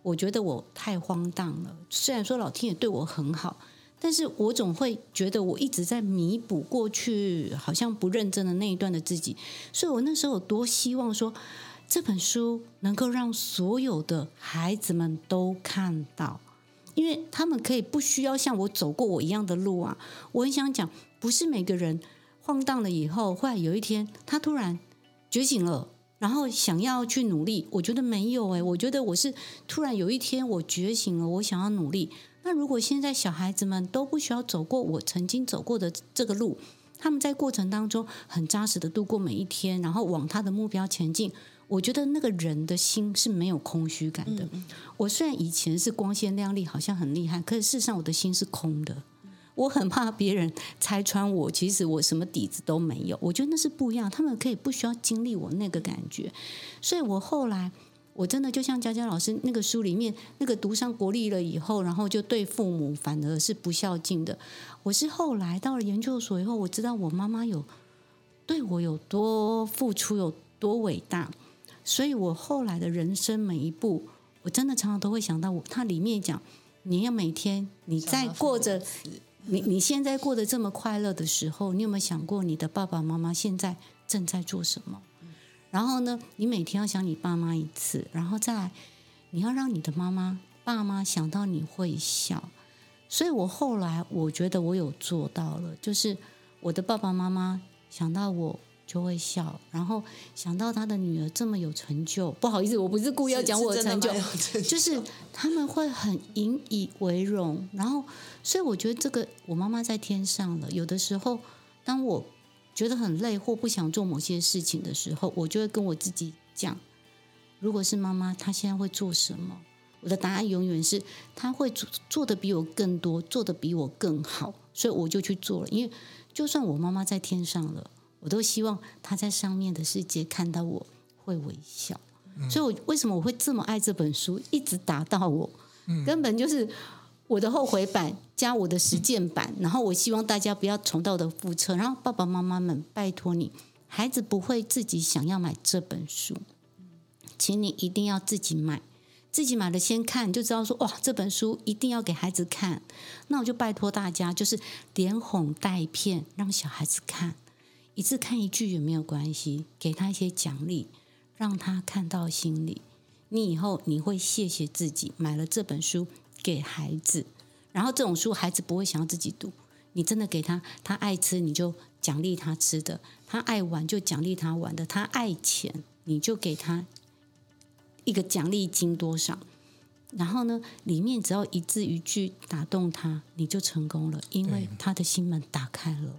我觉得我太荒诞了。虽然说老天爷对我很好，但是我总会觉得我一直在弥补过去好像不认真的那一段的自己。所以我那时候有多希望说，这本书能够让所有的孩子们都看到，因为他们可以不需要像我走过我一样的路啊。我很想讲，不是每个人晃荡了以后，后来有一天他突然觉醒了。然后想要去努力，我觉得没有诶，我觉得我是突然有一天我觉醒了，我想要努力。那如果现在小孩子们都不需要走过我曾经走过的这个路，他们在过程当中很扎实的度过每一天，然后往他的目标前进，我觉得那个人的心是没有空虚感的。我虽然以前是光鲜亮丽，好像很厉害，可是事实上我的心是空的。我很怕别人拆穿我，其实我什么底子都没有。我觉得那是不一样，他们可以不需要经历我那个感觉。所以我后来我真的就像佳佳老师那个书里面那个读上国立了以后，然后就对父母反而是不孝敬的。我是后来到了研究所以后，我知道我妈妈有对我有多付出，有多伟大。所以我后来的人生每一步，我真的常常都会想到我。它里面讲，你要每天你在过着。你你现在过得这么快乐的时候，你有没有想过你的爸爸妈妈现在正在做什么？然后呢，你每天要想你爸妈一次，然后再来，你要让你的妈妈、爸妈想到你会笑。所以我后来我觉得我有做到了，就是我的爸爸妈妈想到我就会笑，然后想到他的女儿这么有成就，不好意思，我不是故意要讲我的成就，成就就是他们会很引以为荣，然后。所以我觉得这个，我妈妈在天上了。有的时候，当我觉得很累或不想做某些事情的时候，我就会跟我自己讲：如果是妈妈，她现在会做什么？我的答案永远是她会做做的比我更多，做的比我更好。所以我就去做了。因为就算我妈妈在天上了，我都希望他在上面的世界看到我会微笑。嗯。所以我为什么我会这么爱这本书，一直打到我，根本就是。我的后悔版加我的实践版，然后我希望大家不要重蹈的覆辙。然后爸爸妈妈们，拜托你，孩子不会自己想要买这本书，请你一定要自己买，自己买了先看，就知道说哇，这本书一定要给孩子看。那我就拜托大家，就是连哄带骗，让小孩子看，一次看一句也没有关系，给他一些奖励，让他看到心里，你以后你会谢谢自己买了这本书。给孩子，然后这种书孩子不会想要自己读。你真的给他，他爱吃你就奖励他吃的，他爱玩就奖励他玩的，他爱钱你就给他一个奖励金多少。然后呢，里面只要一字一句打动他，你就成功了，因为他的心门打开了。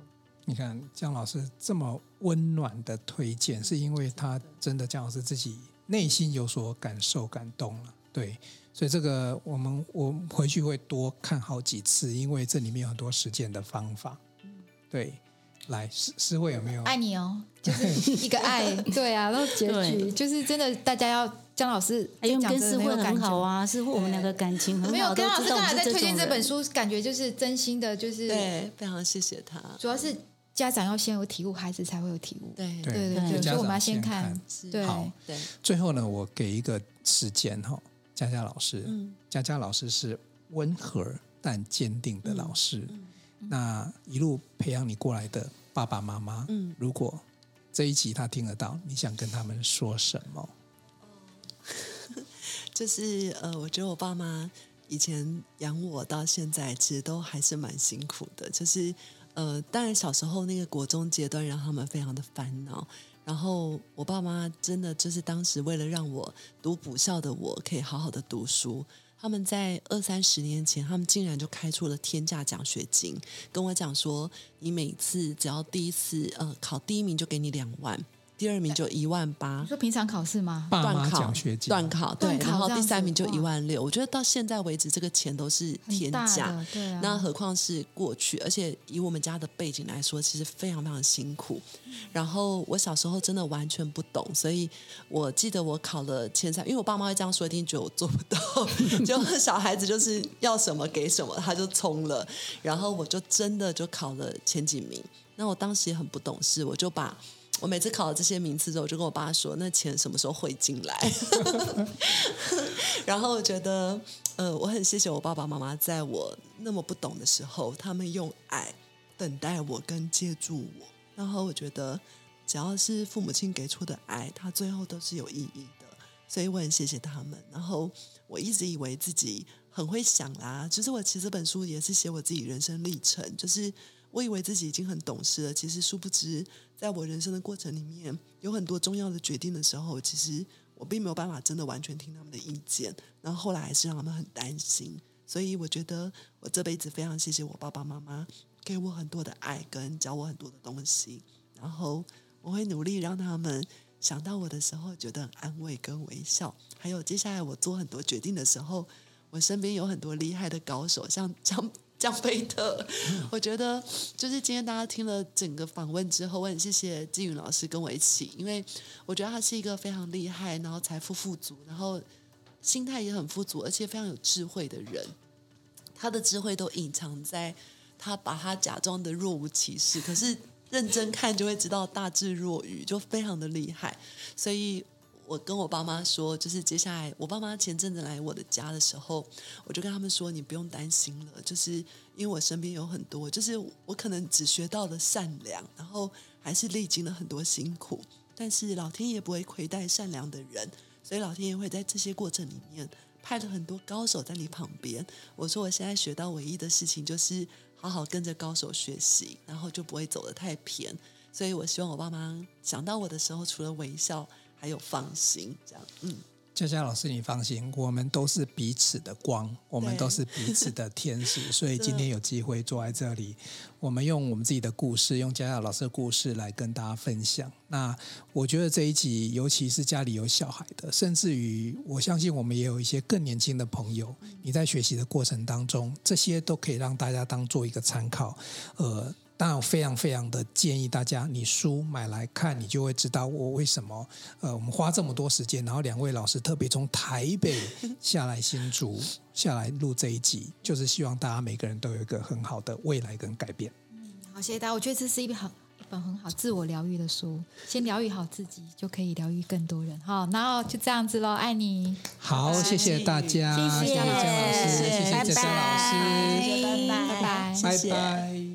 你看姜老师这么温暖的推荐，是因为他真的姜老师自己内心有所感受、感动了，对。所以这个我们我回去会多看好几次，因为这里面有很多实践的方法。对，来诗诗慧有没有？爱你哦，就是一个爱。对啊，然后结局就是真的，大家要姜老师哎，跟诗慧很好啊，诗慧我们两个感情很好。没有，跟老师刚才在推荐这本书，感觉就是真心的，就是对，非常谢谢他。主要是家长要先有体悟，孩子才会有体悟。对对对对，所以我们要先看。对，好，对。最后呢，我给一个时间哈。佳佳老师，嗯、佳佳老师是温和但坚定的老师。嗯嗯、那一路培养你过来的爸爸妈妈，嗯、如果这一集他听得到，你想跟他们说什么？就是呃，我觉得我爸妈以前养我到现在，其实都还是蛮辛苦的。就是呃，当然小时候那个国中阶段让他们非常的烦恼。然后我爸妈真的就是当时为了让我读补校的我可以好好的读书，他们在二三十年前，他们竟然就开出了天价奖学金，跟我讲说，你每次只要第一次呃考第一名就给你两万。第二名就一万八，你说平常考试吗？段考奖学金，段考对，然后第三名就一万六。我觉得到现在为止，这个钱都是天价，对啊。那何况是过去，而且以我们家的背景来说，其实非常非常辛苦。然后我小时候真的完全不懂，所以我记得我考了前三，因为我爸妈会这样说，一定觉得我做不到。就小孩子就是要什么给什么，他就冲了。然后我就真的就考了前几名。那我当时也很不懂事，我就把。我每次考了这些名次之后，我就跟我爸说：“那钱什么时候汇进来？” 然后我觉得，呃，我很谢谢我爸爸妈妈，在我那么不懂的时候，他们用爱等待我跟接住我。然后我觉得，只要是父母亲给出的爱，他最后都是有意义的。所以我很谢谢他们。然后我一直以为自己很会想啦，其实我其实这本书也是写我自己人生历程，就是。我以为自己已经很懂事了，其实殊不知，在我人生的过程里面，有很多重要的决定的时候，其实我并没有办法真的完全听他们的意见，然后后来还是让他们很担心。所以我觉得我这辈子非常谢谢我爸爸妈妈，给我很多的爱跟教我很多的东西，然后我会努力让他们想到我的时候觉得很安慰跟微笑。还有接下来我做很多决定的时候，我身边有很多厉害的高手，像像。江贝特，我觉得就是今天大家听了整个访问之后，我很谢谢静云老师跟我一起，因为我觉得他是一个非常厉害，然后财富富足，然后心态也很富足，而且非常有智慧的人。他的智慧都隐藏在他把他假装的若无其事，可是认真看就会知道大智若愚，就非常的厉害，所以。我跟我爸妈说，就是接下来我爸妈前阵子来我的家的时候，我就跟他们说：“你不用担心了，就是因为我身边有很多，就是我可能只学到了善良，然后还是历经了很多辛苦，但是老天爷不会亏待善良的人，所以老天爷会在这些过程里面派了很多高手在你旁边。”我说：“我现在学到唯一的事情就是好好跟着高手学习，然后就不会走得太偏。”所以我希望我爸妈想到我的时候，除了微笑。还有放心，这样，嗯，佳佳老师，你放心，我们都是彼此的光，我们都是彼此的天使，所以今天有机会坐在这里，我们用我们自己的故事，用佳佳老师的故事来跟大家分享。那我觉得这一集，尤其是家里有小孩的，甚至于我相信我们也有一些更年轻的朋友，你在学习的过程当中，这些都可以让大家当做一个参考，呃。当然，我非常非常的建议大家，你书买来看，你就会知道我为什么呃，我们花这么多时间，然后两位老师特别从台北下来新竹下来录这一集，就是希望大家每个人都有一个很好的未来跟改变。嗯，好，谢谢大家。我觉得这是一本很一本很好自我疗愈的书，先疗愈好自己，就可以疗愈更多人。好，然后就这样子喽，爱你。好，谢谢大家，谢谢江老师，谢谢哲哲老师，拜拜，拜拜。